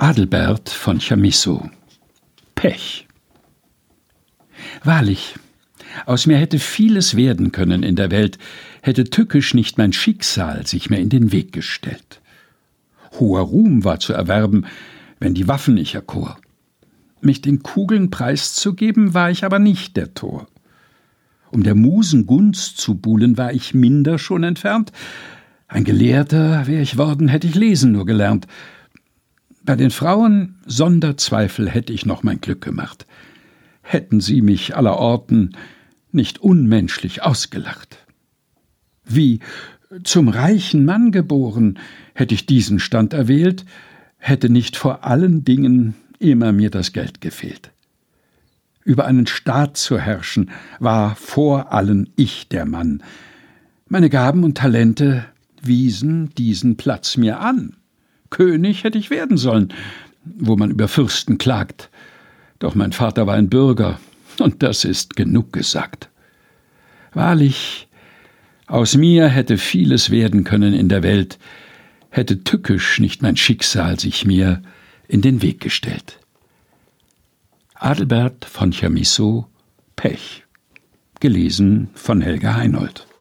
Adelbert von Chamisso Pech Wahrlich, aus mir hätte vieles werden können in der Welt, hätte tückisch nicht mein Schicksal sich mir in den Weg gestellt. Hoher Ruhm war zu erwerben, wenn die Waffen ich erkor. Mich den Kugeln preiszugeben, war ich aber nicht der Tor. Um der Musen Gunst zu buhlen, war ich minder schon entfernt. Ein Gelehrter wär ich worden, hätte ich lesen nur gelernt. Bei den Frauen Sonderzweifel hätte ich noch mein Glück gemacht. Hätten sie mich allerorten nicht unmenschlich ausgelacht. Wie zum reichen Mann geboren, hätte ich diesen Stand erwählt, hätte nicht vor allen Dingen immer mir das Geld gefehlt. Über einen Staat zu herrschen, war vor allen ich der Mann. Meine Gaben und Talente wiesen diesen Platz mir an. König hätte ich werden sollen, wo man über Fürsten klagt. Doch mein Vater war ein Bürger, und das ist genug gesagt. Wahrlich, aus mir hätte vieles werden können in der Welt, hätte tückisch nicht mein Schicksal sich mir in den Weg gestellt. Adelbert von Chamisso Pech gelesen von Helga Heinold